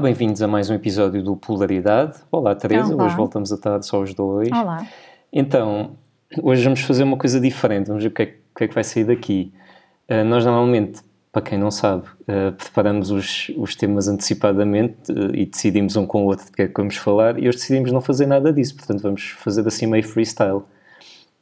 Bem-vindos a mais um episódio do Polaridade. Olá, Teresa, Olá. hoje voltamos a estar só os dois. Olá. Então, hoje vamos fazer uma coisa diferente, vamos ver o que é, que- o que, é que vai sair daqui. Uh, nós normalmente, para quem não sabe, uh, preparamos os, os temas antecipadamente uh, e decidimos um com o outro de que é que vamos falar e hoje decidimos não fazer nada disso, portanto vamos fazer assim meio freestyle.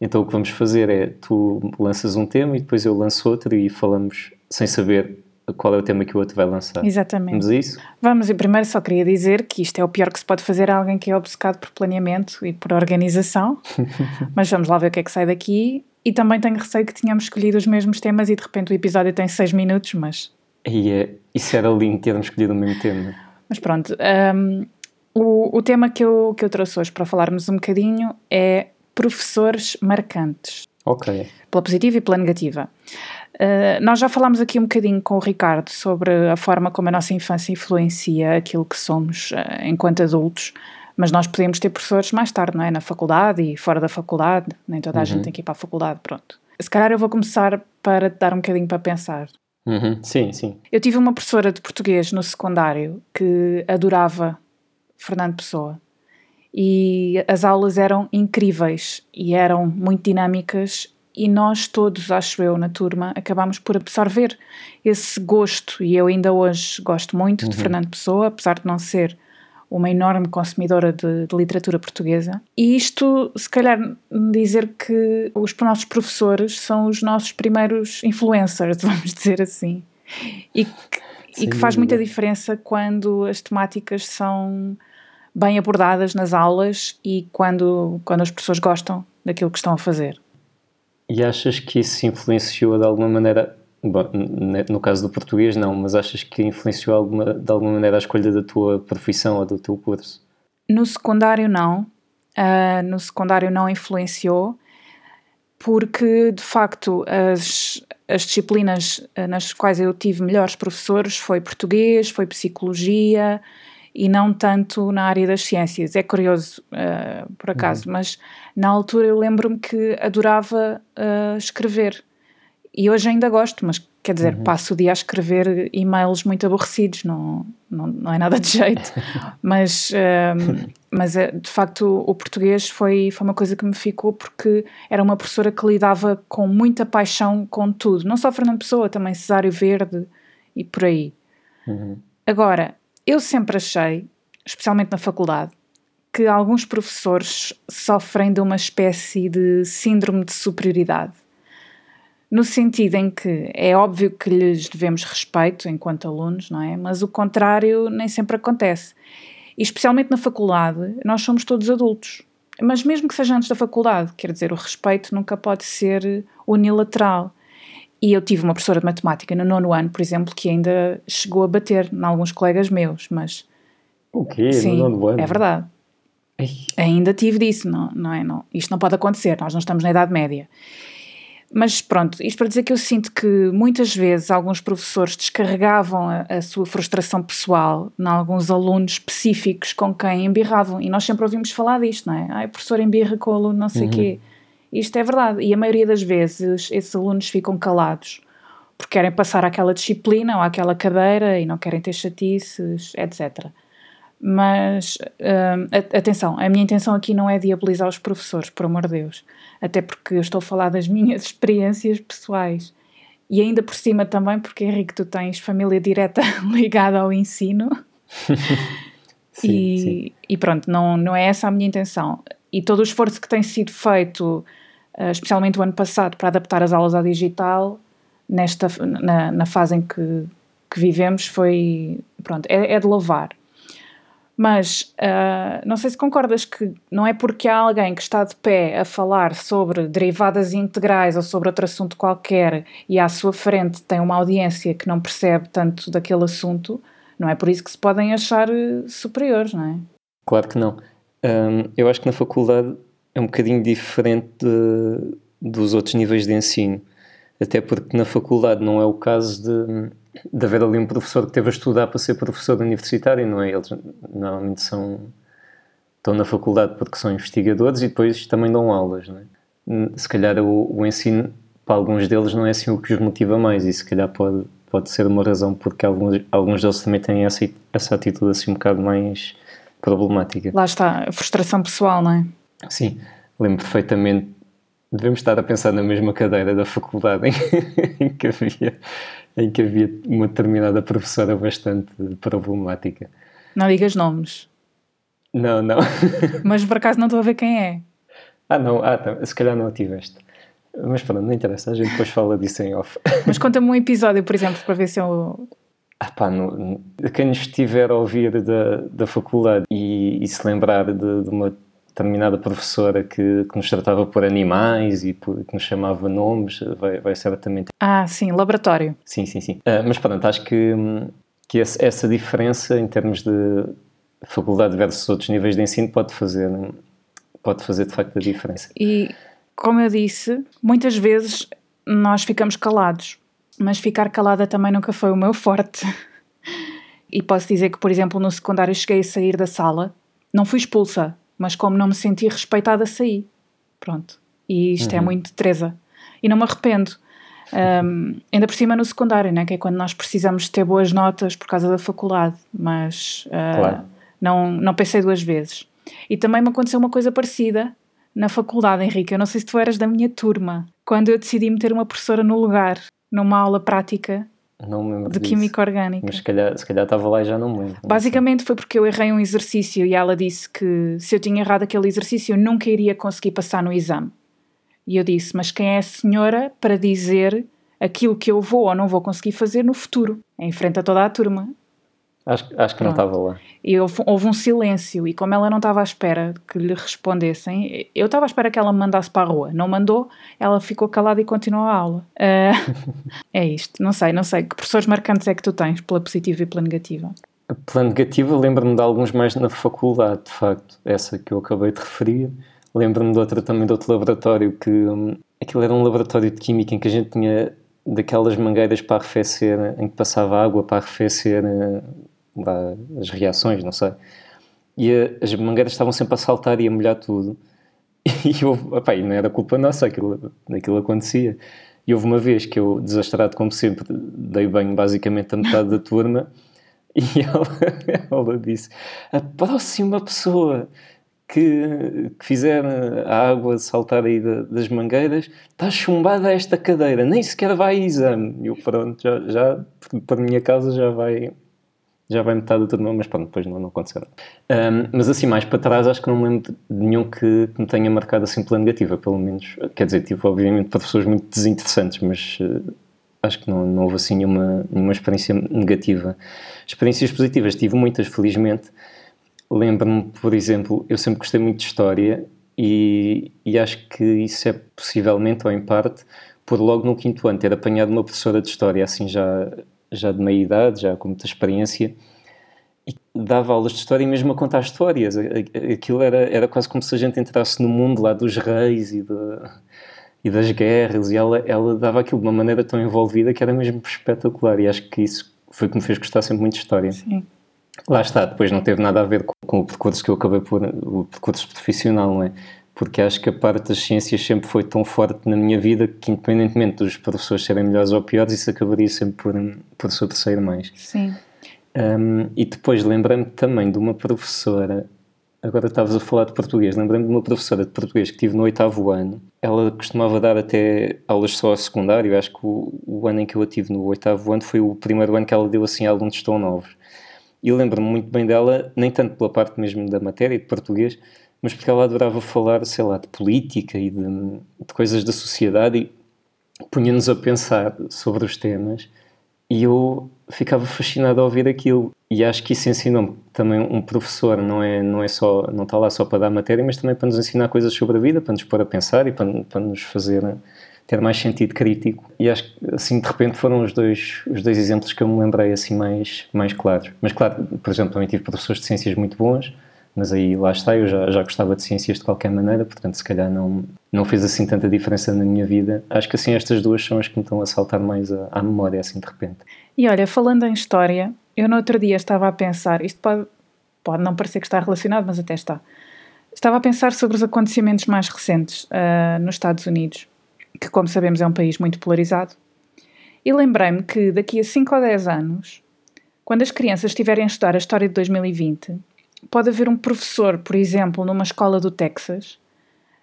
Então o que vamos fazer é, tu lanças um tema e depois eu lanço outro e falamos sem saber qual é o tema que o outro vai lançar. Exatamente. Vamos a isso? Vamos, e primeiro só queria dizer que isto é o pior que se pode fazer a alguém que é obcecado por planeamento e por organização. Mas vamos lá ver o que é que sai daqui. E também tenho receio que tenhamos escolhido os mesmos temas e de repente o episódio tem seis minutos, mas, E é, isso era lindo termos escolhido o mesmo tema. mas pronto. Hum, o, o tema que eu, que eu trouxe hoje para falarmos um bocadinho é professores marcantes. Ok. pela positiva e pela negativa. Uh, nós já falámos aqui um bocadinho com o Ricardo sobre a forma como a nossa infância influencia aquilo que somos uh, enquanto adultos, mas nós podemos ter professores mais tarde, não é? Na faculdade e fora da faculdade, nem toda a gente tem que ir para a faculdade, pronto. Se calhar eu vou começar para te dar um bocadinho para pensar. Uhum, Sim, sim. Eu tive uma professora de português no secundário que adorava Fernando Pessoa e as aulas eram incríveis e eram muito dinâmicas e nós todos, acho eu, na turma, acabámos por absorver esse gosto e eu ainda hoje gosto muito de Fernando Pessoa, apesar de não ser uma enorme consumidora de, de literatura portuguesa. E isto, se calhar, dizer que os nossos professores são os nossos primeiros influencers, vamos dizer assim. E que, e que faz muita diferença quando as temáticas são bem abordadas nas aulas e quando, quando as pessoas gostam daquilo que estão a fazer. E achas que isso influenciou de alguma maneira, bom, no caso do português não, mas achas que influenciou alguma, de alguma maneira a escolha da tua profissão ou do teu curso? No secundário, não. Ah, no secundário, não influenciou, porque de facto as, as disciplinas ah, nas quais eu tive melhores professores foi português, foi psicologia e não tanto na área das ciências. É curioso, ah, por acaso, mas na altura eu lembro-me que adorava ah, escrever. E hoje ainda gosto, mas quer dizer, passo o dia a escrever e-mails muito aborrecidos, não, não, não é nada de jeito. mas ehm, mas eh, de facto o português foi, foi uma coisa que me ficou porque era uma professora que lidava com muita paixão com tudo, não só Fernando Pessoa, também Cesário Verde e por aí. Agora, eu sempre achei, especialmente na faculdade, que alguns professores sofrem de uma espécie de síndrome de superioridade. No sentido em que é óbvio que lhes devemos respeito enquanto alunos, não é? Mas o contrário nem sempre acontece. E especialmente na faculdade, nós somos todos adultos. Mas mesmo que seja antes da faculdade, quer dizer, o respeito nunca pode ser unilateral. E eu tive uma professora de matemática no nono ano, por exemplo, que ainda chegou a bater em alguns colegas meus, mas O quê? sim, No nono ano? é verdade. Ai, Ainda tive disso, não, não é? Não, isto não pode acontecer, nós não estamos na Idade Média. Mas pronto, isto para dizer que eu sinto que muitas vezes alguns professores descarregavam a, a sua frustração pessoal em alguns alunos específicos com quem embirravam. E nós sempre ouvimos falar disto, não é? Ai, o professor embirra com o aluno não sei o quê. Isto é verdade. E a maioria das vezes esses alunos ficam calados porque querem passar aquela disciplina ou aquela cadeira e não querem ter chatices, etc. Mas hum, atenção, a minha intenção aqui não é diabolizar os professores, por amor de Deus, até porque eu estou a falar das minhas experiências pessoais e ainda por cima também porque Henrique, tu tens família direta ligada ao ensino sim, e, sim. e pronto, não, não é essa a minha intenção. E todo o esforço que tem sido feito, eh, especialmente o ano passado, para adaptar as aulas ao digital, nesta, na, na fase em que, que vivemos, foi. Pronto, é, é de louvar. Mas ah, não sei se concordas que não é porque há alguém que está de pé a falar sobre derivadas integrais ou sobre outro assunto qualquer e à sua frente tem uma audiência que não percebe tanto daquele assunto, não é por isso que se podem achar eh, superiores, não é? Claro que não. Hum, eu acho que na faculdade é um bocadinho diferente de- dos outros níveis de ensino. Até porque na faculdade não é o caso de, de haver ali um professor que teve a estudar para ser professor universitário, não é? Eles normalmente são, estão na faculdade porque são investigadores e depois também dão aulas, não é? Se calhar o, o ensino, para alguns deles, não é assim o que os motiva mais e se calhar pode, pode ser uma razão porque alguns, alguns deles também têm essa, essa atitude assim um bocado mais problemática. Lá está, a frustração pessoal, não é? Sim, lembro perfeitamente. Devemos estar a pensar na mesma cadeira da faculdade em, em que havia em que havia uma determinada professora bastante problemática. Não digas nomes. Não, não. Mas por acaso não estou a ver quem é. Ah, não, ah, tá. se calhar não a tiveste. Mas pronto, não interessa, a gente depois fala disso em off. Mas conta-me um episódio, por exemplo, para ver se eu. Ah pá, no, quem nos estiver a ouvir da, da faculdade e, e se lembrar de, de, uma determinada professora que, que, nos tratava por animais e por, que nos chamava nomes, vai, vai certamente. Ah, sim, laboratório. Sim, sim, sim. Uh, mas pronto, acho que, que esse, essa diferença em termos de faculdade versus outros níveis de ensino pode fazer, pode fazer de facto a diferença. E como eu disse, muitas vezes nós ficamos calados, mas ficar calada também nunca foi o meu forte. E posso dizer que, por exemplo, no secundário cheguei a sair da sala, não fui expulsa, mas como não me senti respeitada, saí. Pronto. E isto é uhum. é muito Teresa. E não me arrependo. Um, ainda por cima no secundário, né? que é quando nós precisamos ter boas notas por causa da faculdade, mas uh, claro. não, não pensei duas vezes. E também me aconteceu uma coisa parecida na faculdade, Henrique. Eu não sei se tu eras da minha turma, quando eu decidi meter uma professora no lugar, numa aula prática de disso. Química Orgânica. Mas se calhar, se calhar estava lá e já não me lembro. Basicamente foi porque eu errei um exercício e ela disse que se eu tinha errado aquele exercício eu nunca iria conseguir passar no exame. E eu disse, mas quem é a senhora para dizer aquilo que eu vou ou não vou conseguir fazer no futuro, em frente a toda a turma? Acho, acho que Pronto. não estava lá. E houve, houve, um silêncio, e como ela não estava à espera que lhe respondessem, eu estava à espera que ela me mandasse para a rua. Não mandou, ela ficou calada e continuou a aula. Uh, é isto, não sei, não sei. Que professores marcantes é que tu tens, pela positiva e pela negativa? Pela negativa, lembro-me de alguns mais na faculdade, de facto, essa que eu acabei de referir. Lembro-me de outra também, de outro laboratório, que um, aquilo era um laboratório de química em que a gente tinha daquelas mangueiras para arrefecer, em que passava água para arrefecer as reações, não sei. E a, as mangueiras estavam sempre a saltar e a molhar tudo. E, houve, opa, não era culpa nossa, aquilo, aquilo acontecia. E houve uma vez que eu, desastrado como sempre, dei banho basicamente a metade da turma e ela, ela disse: A próxima pessoa que, que fizer a água saltar aí das mangueiras está chumbada a esta cadeira, nem sequer vai a exame. E eu, pronto, já, já por minha causa, já vai, já vai metade da turma, mas pronto, depois não, não aconteceu. Um, mas assim, mais para trás, acho que não me lembro de nenhum que, que me tenha marcado assim pela negativa, pelo menos. Quer dizer, tive obviamente professores muito desinteressantes, mas uh, acho que não, não houve assim nenhuma, nenhuma experiência negativa. Experiências positivas tive muitas, felizmente. Lembro-me, por exemplo, eu sempre gostei muito de história e, e acho que isso é possivelmente, ou em parte, por logo no quinto ano ter apanhado uma professora de história assim já já de meia idade, já com muita experiência, e dava aulas de história e mesmo a contar histórias. Aquilo era, era quase como se a gente entrasse no mundo lá dos reis e, de, e das guerras, e ela, ela dava aquilo de uma maneira tão envolvida que era mesmo espetacular. E acho que isso foi o que me fez gostar sempre muito de história. Sim. Lá está, depois não teve nada a ver com, com o percurso que eu acabei por, o percurso profissional, não é? Porque acho que a parte das ciências sempre foi tão forte na minha vida que, independentemente dos professores serem melhores ou piores, isso acabaria sempre por, por sobressair mais. Sim. Um, e depois lembrei-me também de uma professora, agora estavas a falar de português, lembrei-me de uma professora de português que tive no oitavo ano. Ela costumava dar até aulas só a secundário, acho que o, o ano em que eu a tive no oitavo ano foi o primeiro ano que ela deu assim a alunos tão novos. E lembro-me muito bem dela, nem tanto pela parte mesmo da matéria de português, mas porque ela adorava falar, sei lá, de política e de, de coisas da sociedade e punha-nos a pensar sobre os temas. E eu ficava fascinado a ouvir aquilo. E acho que isso ensinou-me também um professor não é não é só não está lá só para dar matéria mas também para nos ensinar coisas sobre a vida para nos pôr a pensar e para, para nos fazer ter mais sentido crítico. E acho que assim de repente foram os dois os dois exemplos que eu me lembrei assim mais mais claros. Mas claro por exemplo também tive professores de ciências muito bons mas aí lá está, eu já, já gostava de ciências de qualquer maneira, portanto se calhar não, não fez assim tanta diferença na minha vida. Acho que assim estas duas são as que me estão a saltar mais à, à memória assim de repente. E olha, falando em história, eu no outro dia estava a pensar, isto pode, pode não parecer que está relacionado, mas até está. Estava a pensar sobre os acontecimentos mais recentes uh, nos Estados Unidos, que como sabemos é um país muito polarizado, E lembrei-me que daqui a 5 ou 10 anos, quando as crianças estiverem a estudar a história de 2020, pode haver um professor, por exemplo, numa escola do Texas,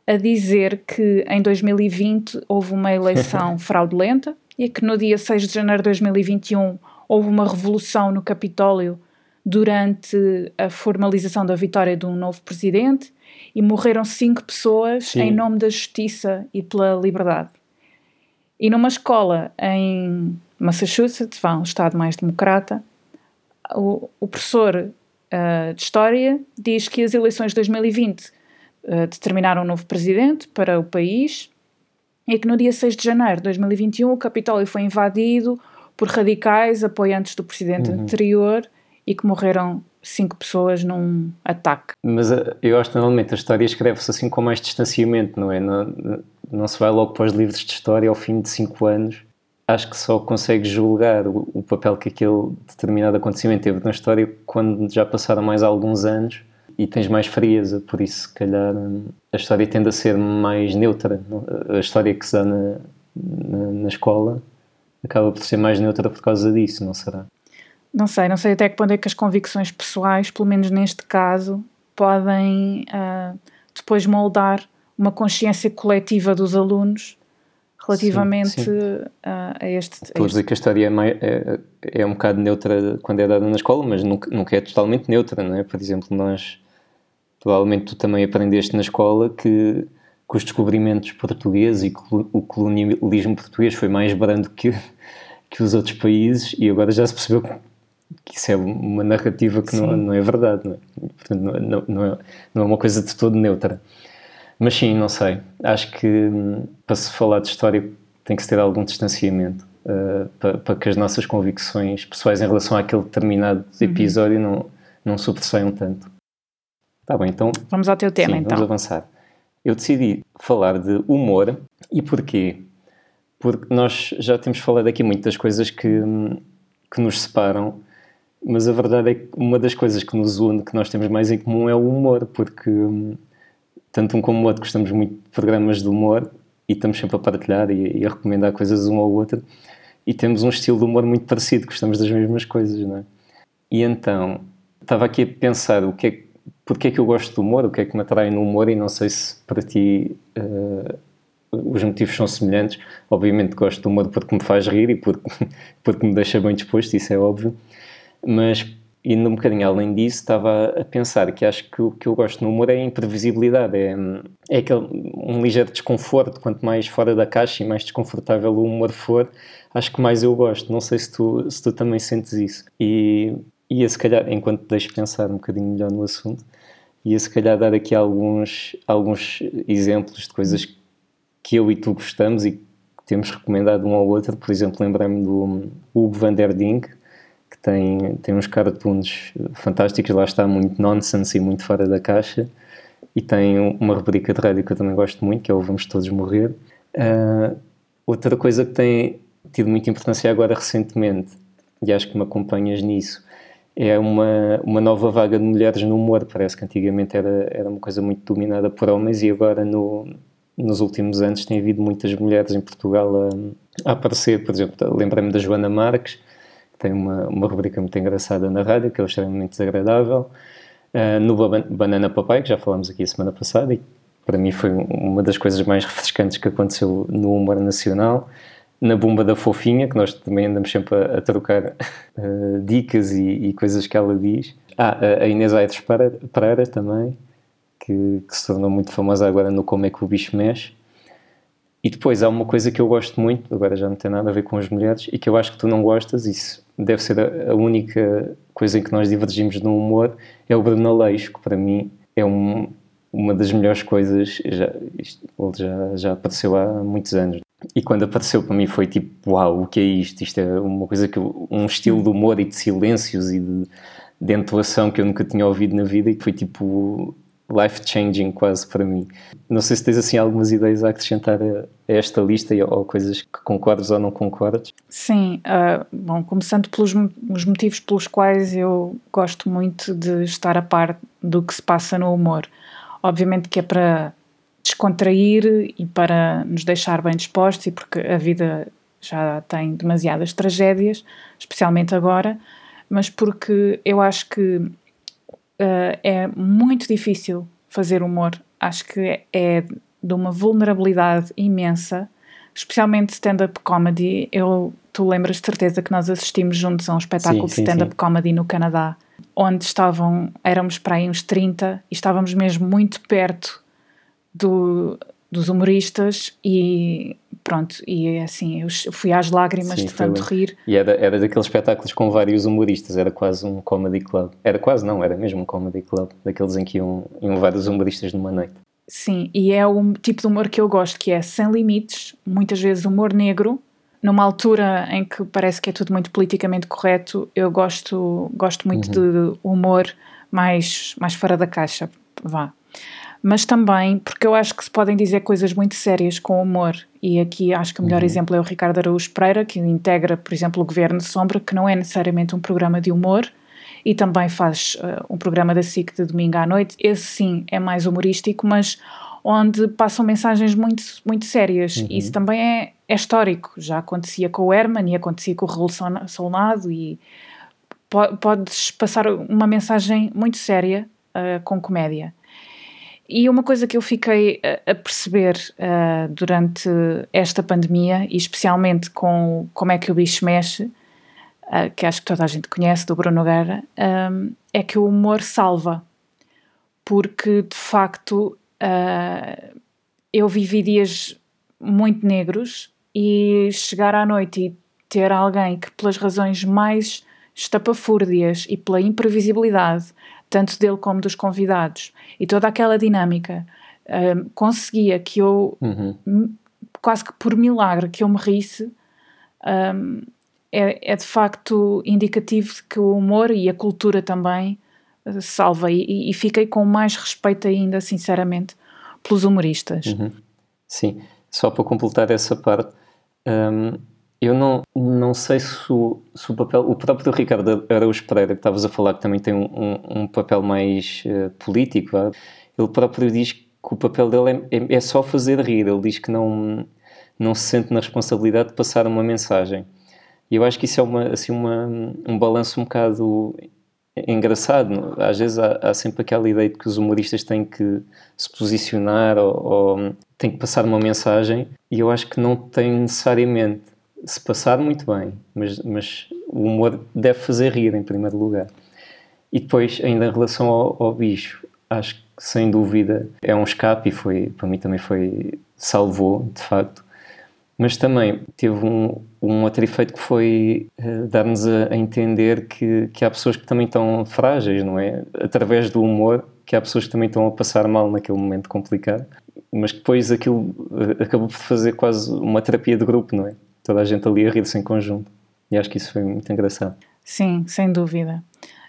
a dizer que em 2020 houve uma eleição fraudulenta e que no dia 6 de janeiro de 2021 houve uma revolução no Capitólio durante a formalização da vitória de um novo presidente e morreram cinco pessoas Sim. em nome da justiça e pela liberdade. E numa escola em Massachusetts, vá, um estado mais democrata, o, o professor uh, de História diz que as eleições de 2020 uh, determinaram um novo presidente para o país e que no dia 6 de janeiro de 2021 o Capitólio foi invadido por radicais apoiantes do presidente uhum. anterior e que morreram cinco pessoas num ataque. Mas eh, eu acho que normalmente a história escreve-se assim com mais distanciamento, não é? Não, não se vai logo para os livros de história ao fim de cinco anos. Acho que só consegue julgar o, o papel que aquele determinado acontecimento teve na história quando já passaram mais alguns anos e tens mais frieza, por isso, se calhar, a história tende a ser mais neutra. A história que se dá na, na, na escola acaba por ser mais neutra por causa disso, não será? Não sei, não sei até que ponto é que as convicções pessoais, pelo menos neste caso, podem uh, depois moldar uma consciência coletiva dos alunos relativamente sim, sim. Uh, a este. Estou a dizer que a história é, é, é, um bocado neutra quando é dada na escola, mas nunca, nunca é totalmente neutra, não é? Por exemplo, nós, provavelmente tu também aprendeste na escola que, que os descobrimentos portugueses e o colonialismo português foi mais brando que, que os outros países e agora já se percebeu que isso é uma narrativa que não, não, é verdade, não é? Portanto, não, não, é, não é uma coisa de todo neutra. Mas sim, não sei. Acho que hum, para se falar de história tem que se ter algum distanciamento uh, para, para, que as nossas convicções pessoais em relação àquele determinado uhum. episódio uhum. não, não sobressaiam tanto. Tá bem, então. Vamos ao teu tema sim, então. Vamos avançar. Eu decidi falar de humor e porquê? Porque nós já temos falado aqui muito das coisas que, hum, que nos separam mas a verdade é que uma das coisas que nos une, que nós temos mais em comum, é o humor, porque hum, tanto um como o outro gostamos muito de programas de humor e estamos sempre a partilhar e, e, a recomendar coisas um ao outro e temos um estilo de humor muito parecido, gostamos das mesmas coisas, não é? E então, estava aqui a pensar o que é, porque é que eu gosto do humor, o que é que me atrai no humor e não sei se para ti uh, os motivos são semelhantes. Obviamente gosto do humor porque me faz rir e porque, porque me deixa bem disposto, isso é óbvio mas indo um bocadinho além disso, estava a pensar que acho que o que eu gosto no humor é a imprevisibilidade, é, é aquele, um ligeiro desconforto. Quanto mais fora da caixa e mais desconfortável o humor for, acho que mais eu gosto. Não sei se tu, se tu também sentes isso. E ia se calhar, enquanto deixo pensar um bocadinho melhor no assunto, ia se calhar dar aqui alguns, alguns exemplos de coisas que eu e tu gostamos e que temos recomendado um ao outro. Por exemplo, lembrei-me do Hugo van der Ding, que tem, tem uns cartoons fantásticos, lá está muito nonsense e muito fora da caixa. E tem uma rubrica de rádio que eu também gosto muito, que é o Vamos Todos Morrer. Uh, outra coisa que tem tido muita importância agora recentemente, e acho que me acompanhas nisso, é uma, uma nova vaga de mulheres no humor. Parece que antigamente era, era uma coisa muito dominada por homens e agora no, nos últimos anos tem havido muitas mulheres em Portugal a, a aparecer. Por exemplo, lembrei-me da Joana Marques, tem uma, uma rubrica muito engraçada na rádio, que é extremamente desagradável. Uh, no Banana Papai, que já falámos aqui a semana passada, e para mim foi uma das coisas mais refrescantes que aconteceu no humor nacional. Na Bumba da Fofinha, que nós também andamos sempre a, a trocar uh, dicas e, e, coisas que ela diz. Ah, a Inês Aires Pereira também, que, que, se tornou muito famosa agora no Como é que o Bicho Mexe. E depois há uma coisa que eu gosto muito, agora já não tem nada a ver com as mulheres, e que eu acho que tu não gostas, isso deve ser a, única coisa em que nós divergimos no humor, é o Bruno Aleixo, que para mim é um, uma das melhores coisas, já, isto, ele já, já apareceu há muitos anos. E quando apareceu para mim foi tipo, uau, o que é isto? Isto é uma coisa que um estilo de humor e de silêncios e de, de entoação que eu nunca tinha ouvido na vida e que foi tipo life-changing quase para mim. Não sei se tens assim algumas ideias a acrescentar a, esta lista ou coisas que concordas ou não concordas. Sim, uh, bom, começando pelos os motivos pelos quais eu gosto muito de estar a par do que se passa no humor. Obviamente que é para descontrair e para nos deixar bem dispostos e porque a vida já tem demasiadas tragédias, especialmente agora, mas porque eu acho que uh, é muito difícil fazer humor. Acho que é de uma vulnerabilidade imensa, especialmente stand-up comedy. Eu, tu lembras de certeza que nós assistimos juntos a um espetáculo sim, de stand-up comedy no Canadá, onde estavam, éramos para aí uns 30 e estávamos mesmo muito perto do, dos humoristas e pronto, e assim, eu fui às lágrimas Sim, de tanto rir. E era, era daqueles espetáculos com vários humoristas, era quase um comedy club. Era quase, não, era mesmo um comedy club, daqueles em que iam, iam vários humoristas numa noite. Sim, e é o tipo de humor que eu gosto, que é sem limites, muitas vezes humor negro, numa altura em que parece que é tudo muito politicamente correto, eu gosto, gosto muito uhum. de humor mais, mais fora da caixa, vá mas também porque eu acho que se podem dizer coisas muito sérias com humor. E aqui acho que o melhor uhum. exemplo é o Ricardo Araújo Pereira, que integra, por exemplo, o Governo de Sombra, que não é necessariamente um programa de humor, e também faz uh, um programa da SIC de domingo à noite. Esse sim é mais humorístico, mas onde passam mensagens muito, muito sérias. Uhum. Isso também é, é histórico. Já acontecia com o Herman e acontecia com o Revolucionado e po podes passar uma mensagem muito séria uh, com comédia. E uma coisa que eu fiquei a, perceber uh, durante esta pandemia, e especialmente com como é que o bicho mexe, uh, que acho que toda a gente conhece, do Bruno Guerra, um, é que o humor salva. Porque, de facto, uh, eu vivi dias muito negros e chegar à noite e ter alguém que, pelas razões mais estapafúrdias e pela imprevisibilidade, tanto dele como dos convidados, e toda aquela dinâmica um, conseguia que eu, uhum. quase que por milagre, que eu me risse, um, é, é, de facto indicativo de que o humor e a cultura também uh, salva. E, e, fiquei com mais respeito ainda, sinceramente, pelos humoristas. Uhum. Sim, só para completar essa parte. Um eu não, não sei se o, se o papel. O próprio Ricardo Araújo Pereira, que estavas a falar, que também tem um, um, papel mais uh, político, ele próprio diz que o papel dele é, é, é, só fazer rir. Ele diz que não, não se sente na responsabilidade de passar uma mensagem. E eu acho que isso é uma, assim, uma, um balanço um bocado engraçado. Às vezes há, há, sempre aquela ideia de que os humoristas têm que se posicionar ou, ou têm que passar uma mensagem, e eu acho que não tem necessariamente se passar, muito bem, mas, mas o humor deve fazer rir em primeiro lugar. E depois, ainda em relação ao, ao bicho, acho que sem dúvida é um escape e foi, para mim também foi, salvou, de facto. Mas também teve um, um outro efeito que foi uh, dar-nos a, a, entender que, que há pessoas que também estão frágeis, não é? Através do humor, que há pessoas que também estão a passar mal naquele momento complicado, mas depois aquilo uh, acabou por fazer quase uma terapia de grupo, não é? Toda a gente ali a rir-se em conjunto. E acho que isso foi muito engraçado. Sim, sem dúvida.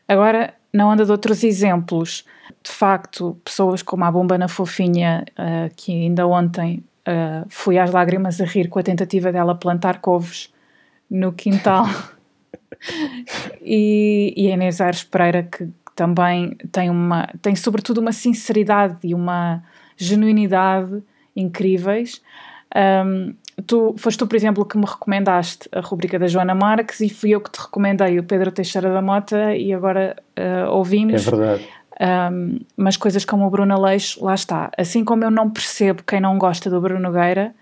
Agora, na onda de outros exemplos, de facto, pessoas como a Bomba na Fofinha, uh, que ainda ontem uh, fui às lágrimas a rir com a tentativa dela plantar couves no quintal. e, e a Inês Aires Pereira, que também tem, uma, tem sobretudo uma sinceridade e uma genuinidade incríveis. Um, tu, foste tu, por exemplo, que me recomendaste a rubrica da Joana Marques e fui eu que te recomendei o Pedro Teixeira da Mota e agora uh, ouvimos. É verdade. Um, mas coisas como o Bruno Leixo, lá está. Assim como eu não percebo quem não gosta do Bruno Nogueira,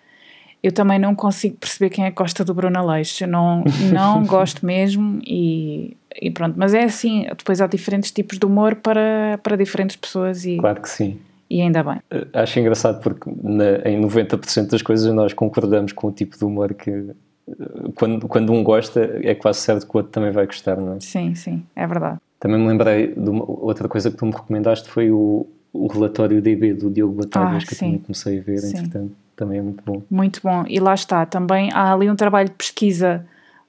eu também não consigo perceber quem é que gosta do Bruno Leixo. Eu não, não gosto mesmo e, e pronto. Mas é assim, depois há diferentes tipos de humor para, para diferentes pessoas. E, claro que sim e ainda bem. Eh, acho engraçado porque na, em 90% das coisas nós concordamos com o tipo de humor que eh, quando, quando um gosta é quase certo que o outro também vai gostar, não é? Sim, sim, é verdade. Também me lembrei de uma, outra coisa que tu me recomendaste foi o, o relatório DB do Diogo Batalhas ah, que sim. eu também comecei a ver, sim. entretanto, também é muito bom. Muito bom, e lá está, também há ali um trabalho de pesquisa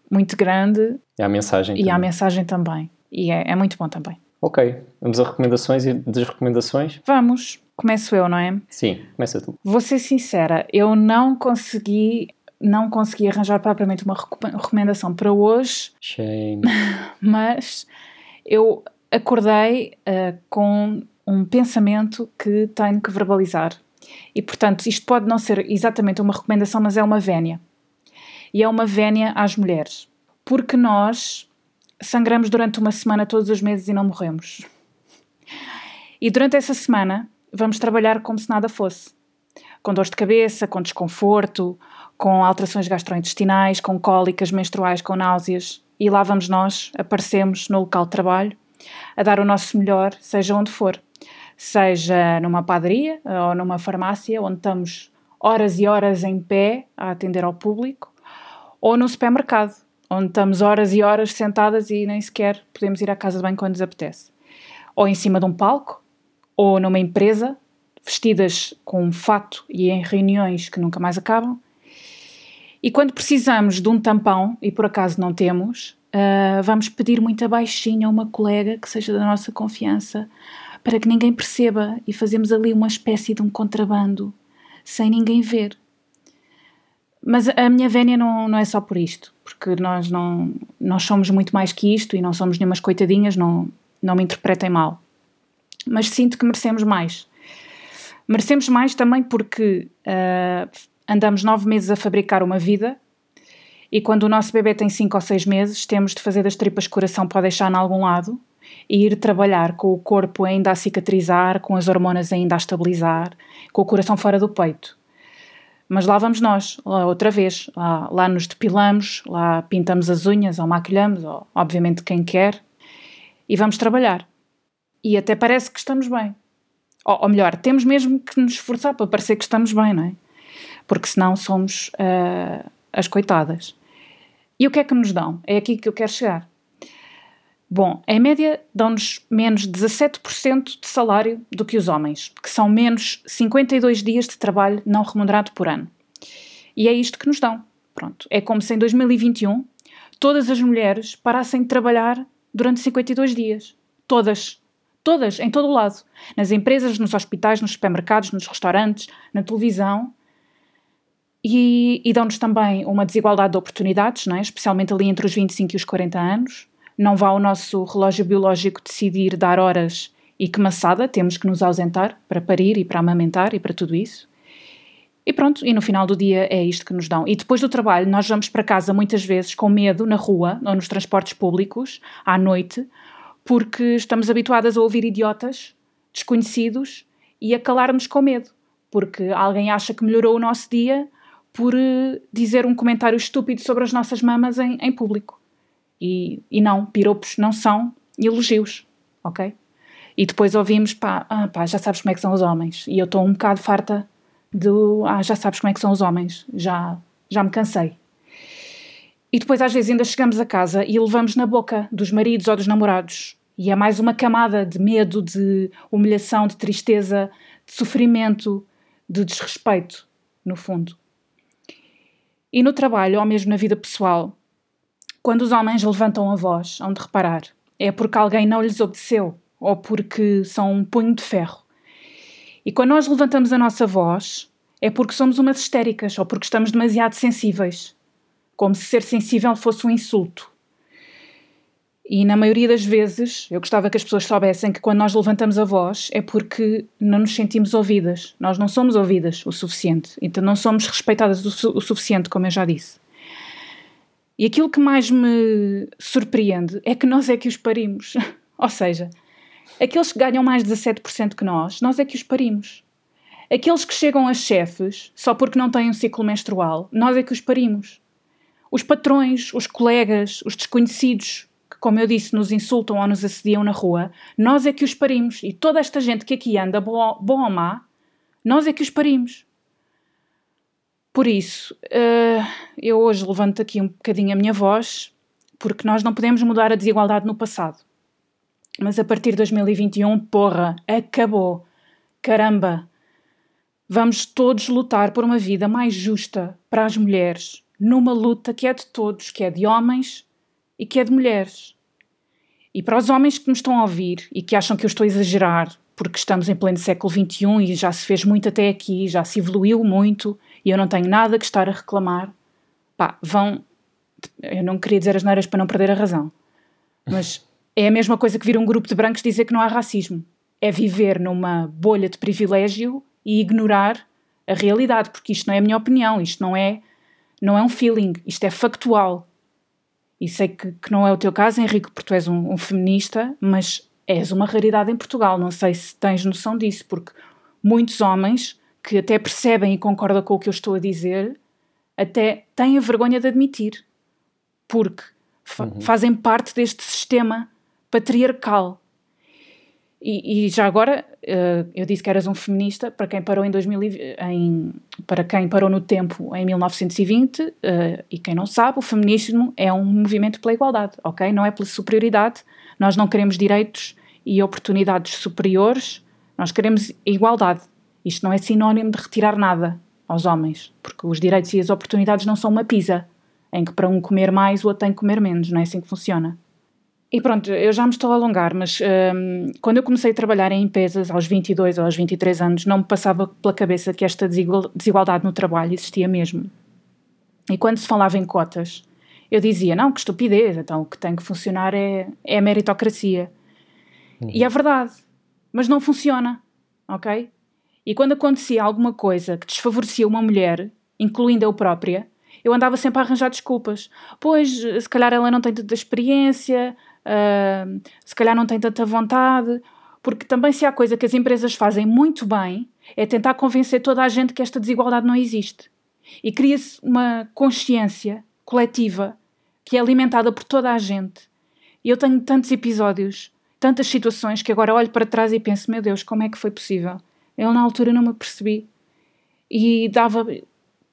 muito grande. E há a mensagem E também. há a mensagem também, e é, é muito bom também. Ok, vamos a recomendações e desrecomendações? Vamos. Começo eu, não é? Sim, começa tu. Vou ser sincera, eu não consegui não consegui arranjar propriamente uma recomendação para hoje. Shame. Mas eu acordei uh, com um pensamento que tenho que verbalizar. E portanto, isto pode não ser exatamente uma recomendação, mas é uma vénia. e é uma vénia às mulheres. Porque nós sangramos durante uma semana todos os meses e não morremos. E durante essa semana vamos trabalhar como se nada fosse. Com dor de cabeça, com desconforto, com alterações gastrointestinais, com cólicas menstruais, com náuseas. E lá vamos nós, aparecemos no local de trabalho, a dar o nosso melhor, seja onde for. Seja numa padaria ou numa farmácia, onde estamos horas e horas em pé a atender ao público, ou no supermercado, onde estamos horas e horas sentadas e nem sequer podemos ir à casa de banho quando nos apetece. Ou em cima de um palco, ou numa empresa, vestidas com um fato e em reuniões que nunca mais acabam. E quando precisamos de um tampão, e por acaso não temos, uh, vamos pedir muito baixinho a uma colega que seja da nossa confiança, para que ninguém perceba e fazemos ali uma espécie de um contrabando, sem ninguém ver. Mas a minha vénia não, não é só por isto, porque nós não nós somos muito mais que isto e não somos nenhumas coitadinhas, não, não me interpretem mal. Mas sinto que merecemos mais. Merecemos mais também porque uh, andamos nove meses a fabricar uma vida e quando o nosso bebê tem cinco ou seis meses, temos de fazer das tripas coração para deixar em algum lado e ir trabalhar com o corpo ainda a cicatrizar, com as hormonas ainda a estabilizar, com o coração fora do peito. Mas lá vamos nós, lá outra vez. Lá, lá nos depilamos, lá pintamos as unhas ou maquilhamos, ou, obviamente quem quer, e vamos trabalhar. E até parece que estamos bem. Ou, ou melhor, temos mesmo que nos esforçar para parecer que estamos bem, não é? Porque senão somos uh, as coitadas. E o que é que nos dão? É aqui que eu quero chegar. Bom, em média dão-nos menos 17% de salário do que os homens, que são menos 52 dias de trabalho não remunerado por ano. E é isto que nos dão. Pronto. É como se em 2021 todas as mulheres parassem de trabalhar durante 52 dias. Todas. Todas, em todo o lado. Nas empresas, nos hospitais, nos supermercados, nos restaurantes, na televisão. E, e dão-nos também uma desigualdade de oportunidades, não é? especialmente ali entre os 25 e os 40 anos não vá o nosso relógio biológico decidir dar horas e que maçada, temos que nos ausentar para parir e para amamentar e para tudo isso. E pronto, e no final do dia é isto que nos dão. E depois do trabalho, nós vamos para casa muitas vezes com medo na rua ou nos transportes públicos, à noite, porque estamos habituadas a ouvir idiotas, desconhecidos e a calar-nos com medo, porque alguém acha que melhorou o nosso dia por uh, dizer um comentário estúpido sobre as nossas mamas em, em público. E, e não, piropos não são elogios, ok? E depois ouvimos, pá, ah, pá, já sabes como é que são os homens. E eu estou um bocado farta do, ah, já sabes como é que são os homens, já, já me cansei. E depois às vezes ainda chegamos a casa e levamos na boca dos maridos ou dos namorados. E é mais uma camada de medo, de humilhação, de tristeza, de sofrimento, de desrespeito, no fundo. E no trabalho, ou mesmo na vida pessoal, quando os homens levantam a voz, hão de reparar, é porque alguém não lhes obedeceu ou porque são um punho de ferro. E quando nós levantamos a nossa voz, é porque somos umas histéricas ou porque estamos demasiado sensíveis. Como se ser sensível fosse um insulto. E na maioria das vezes, eu gostava que as pessoas soubessem que quando nós levantamos a voz é porque não nos sentimos ouvidas. Nós não somos ouvidas o suficiente. Então não somos respeitadas o, su o suficiente, como eu já disse. E aquilo que mais me surpreende é que nós é que os parimos. Ou seja, aqueles que ganham mais de 17% que nós, nós é que os parimos. Aqueles que chegam a chefes só porque não têm um ciclo menstrual, nós é que os parimos. Os patrões, os colegas, os desconhecidos, que, como eu disse, nos insultam ou nos assediam na rua, nós é que os parimos. E toda esta gente que aqui anda, bom ou má, nós é que os parimos. Por isso, uh, eu hoje levanto aqui um bocadinho a minha voz, porque nós não podemos mudar a desigualdade no passado. Mas a partir de 2021, porra, acabou. Caramba! Vamos todos lutar por uma vida mais justa para as mulheres, numa luta que é de todos, que é de homens e que é de mulheres. E para os homens que me estão a ouvir e que acham que eu estou a exagerar, porque estamos em pleno século XXI e já se fez muito até aqui, já se evoluiu muito e eu não tenho nada que estar a reclamar, pá, vão. Eu não queria dizer as neiras para não perder a razão, mas é a mesma coisa que vir um grupo de brancos dizer que não há racismo. É viver numa bolha de privilégio e ignorar a realidade, porque isto não é a minha opinião, isto não é Não é um feeling, isto é factual. E sei que, que não é o teu caso, Henrique, porque tu és um, um feminista, mas és uma raridade em Portugal. Não sei se tens noção disso, porque muitos homens que até percebem e concordam com o que eu estou a dizer, até têm a vergonha de admitir, porque fa uhum. fazem parte deste sistema patriarcal. E, e já agora, uh, eu disse que eras um feminista, para quem parou em 2000, em, para quem parou no tempo em 1920, uh, eh, e quem não sabe, o feminismo é um movimento pela igualdade, ok? Não é pela superioridade, nós não queremos direitos e oportunidades superiores, nós queremos igualdade. Isto não é sinónimo de retirar nada aos homens, porque os direitos e as oportunidades não são uma pizza, em que para um comer mais o outro tem que comer menos, não é assim que funciona. E pronto, eu já me estou a alongar, mas um, quando eu comecei a trabalhar em empresas aos 22 ou aos 23 anos, não me passava pela cabeça que esta desigualdade no trabalho existia mesmo. E quando se falava em cotas, eu dizia, não, que estupidez, então o que tem que funcionar é, é a meritocracia. Uhum. E é verdade, mas não funciona, ok? E quando acontecia alguma coisa que desfavorecia uma mulher, incluindo eu própria, eu andava sempre a arranjar desculpas. Pois, se calhar ela não tem tanta experiência, uh, se calhar não tem tanta vontade, porque também se há coisa que as empresas fazem muito bem é tentar convencer toda a gente que esta desigualdade não existe. E cria-se uma consciência coletiva que é alimentada por toda a gente. E eu tenho tantos episódios, tantas situações que agora olho para trás e penso: meu Deus, como é que foi possível? Eu na altura não me percebi. E dava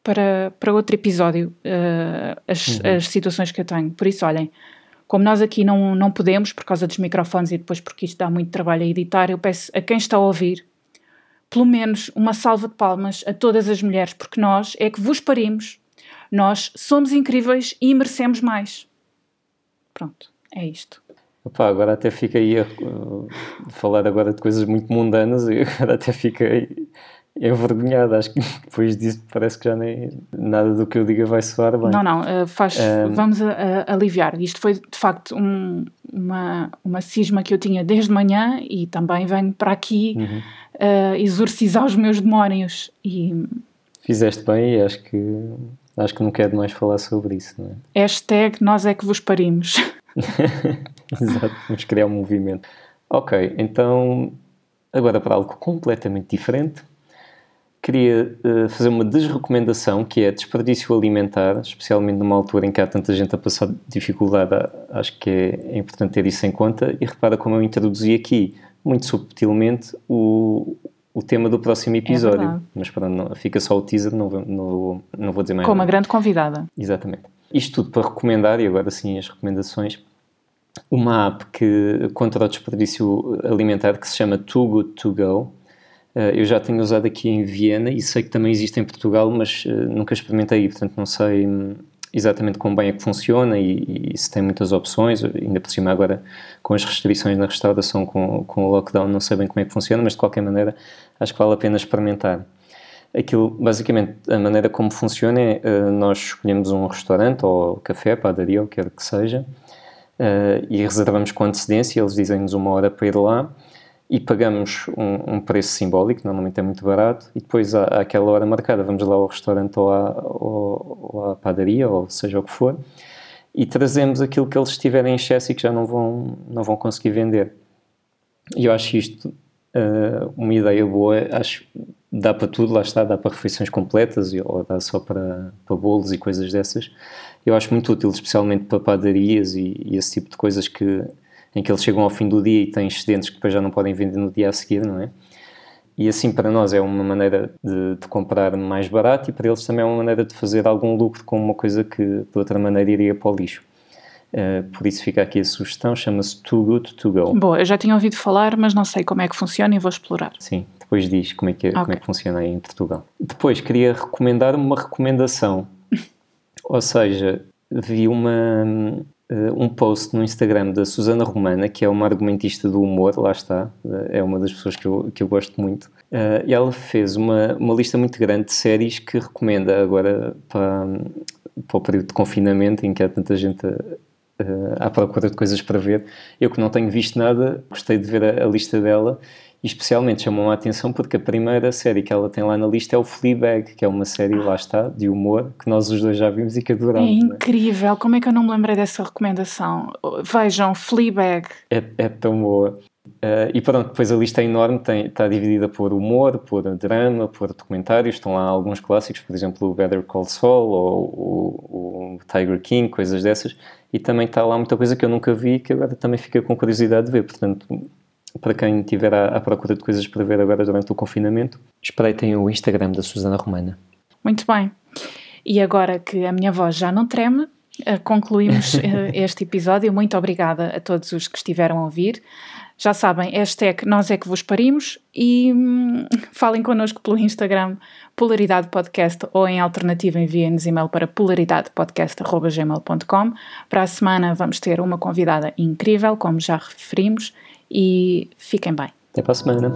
para, para outro episódio uh, as, uhum. as situações que eu tenho. Por isso, olhem, como nós aqui não, não podemos, por causa dos microfones e depois porque isto dá muito trabalho a editar, eu peço a quem está a ouvir, pelo menos uma salva de palmas a todas as mulheres, porque nós é que vos parimos, nós somos incríveis e merecemos mais. Pronto, é isto. Opa, agora até fiquei a uh, falar agora de coisas muito mundanas e agora até fiquei envergonhado. Acho que depois disso parece que já nem nada do que eu diga vai soar bem. Não, não, uh, faz, um... vamos a, a, aliviar. Isto foi de facto um, uma, uma cisma que eu tinha desde manhã e também venho para aqui uhum. uh, exorcizar os meus demónios. E... Fizeste bem e acho que, acho que não quero mais falar sobre isso. Não é? Hashtag nós é que vos parimos. Exato, vamos criar um movimento. Ok, então agora para algo completamente diferente. Queria uh, fazer uma desrecomendação que é desperdício alimentar, especialmente numa altura em que há tanta gente a passar dificuldade. Acho que é, é importante ter isso em conta. E repara como eu introduzi aqui, muito subtilmente, o, o tema do próximo episódio. É Mas pronto, não, fica só o teaser, não, não, não vou dizer mais Com uma grande convidada. Exatamente. Isto tudo para recomendar, e agora sim as recomendações uma app que, contra o desperdício alimentar que se chama Too Good To Go. Uh, eu já tenho usado aqui em Viena e sei que também existe em Portugal, mas uh, nunca experimentei, portanto não sei hum, exatamente como bem é que funciona e, e, se tem muitas opções, ainda por cima agora com as restrições na restauração, com, com o lockdown, não sei bem como é que funciona, mas de qualquer maneira acho que vale a pena experimentar. Aquilo, basicamente, a maneira como funciona é uh, nós escolhemos um restaurante ou café, padaria, o que quer que seja, e reservamos com antecedência, eles dizem-nos uma hora para ir lá e pagamos um, um, preço simbólico, normalmente é muito barato, e depois à, àquela hora marcada vamos lá ao restaurante ou à, ou, ou à padaria, ou seja o que for, e trazemos aquilo que eles tiverem em excesso e que já não vão, não vão conseguir vender. E eu acho isto uh, uma ideia boa, acho dá para tudo, lá está, dá para refeições completas ou dá só para, para bolos e coisas dessas. Eu acho muito útil, especialmente para padarias e, e, esse tipo de coisas que, em que eles chegam ao fim do dia e têm excedentes que depois já não podem vender no dia a seguir, não é? E assim para nós é uma maneira de, de, comprar mais barato e para eles também é uma maneira de fazer algum lucro com uma coisa que de outra maneira iria para o lixo. Uh, por isso fica aqui a sugestão, chama-se Too Good To Go. Boa, eu já tinha ouvido falar, mas não sei como é que funciona e vou explorar. Sim, depois diz como é que, okay. como é que funciona aí em Portugal. Depois queria recomendar uma recomendação, ou seja, vi uma, um post no Instagram da Susana Romana, que é uma argumentista do humor, lá está, eh, é uma das pessoas que eu, que eu gosto muito, uh, e ela fez uma, uma lista muito grande de séries que recomenda agora para, para o período de confinamento, em que há tanta gente uh, à procura de coisas para ver. Eu que não tenho visto nada, gostei de ver a, a lista dela E especialmente chamou a atenção porque a primeira série que ela tem lá na lista é o Fleabag, que é uma série, lá está, de humor, que nós os dois já vimos e que adoramos. É incrível, é? como é que eu não me lembrei dessa recomendação? Vejam, Fleabag. É, é tão boa. Uh, e pronto, depois a lista é enorme, tem, está dividida por humor, por drama, por documentários, estão lá alguns clássicos, por exemplo o Better Call Saul ou o, o Tiger King, coisas dessas, e também está lá muita coisa que eu nunca vi que agora também fica com curiosidade de ver, portanto para quem estiver à, à, procura de coisas para ver agora durante o confinamento, espreitem o Instagram da Susana Romana. Muito bem. E agora que a minha voz já não treme, eh, concluímos eh, este episódio. Muito obrigada a todos os que estiveram a ouvir. Já sabem, hashtag nós é que vos parimos e hum, falem connosco pelo Instagram Polaridade Podcast ou em alternativa enviem-nos e-mail para polaridadepodcast.gmail.com Para a semana vamos ter uma convidada incrível, como já referimos, e fiquem bem. Até para a semana.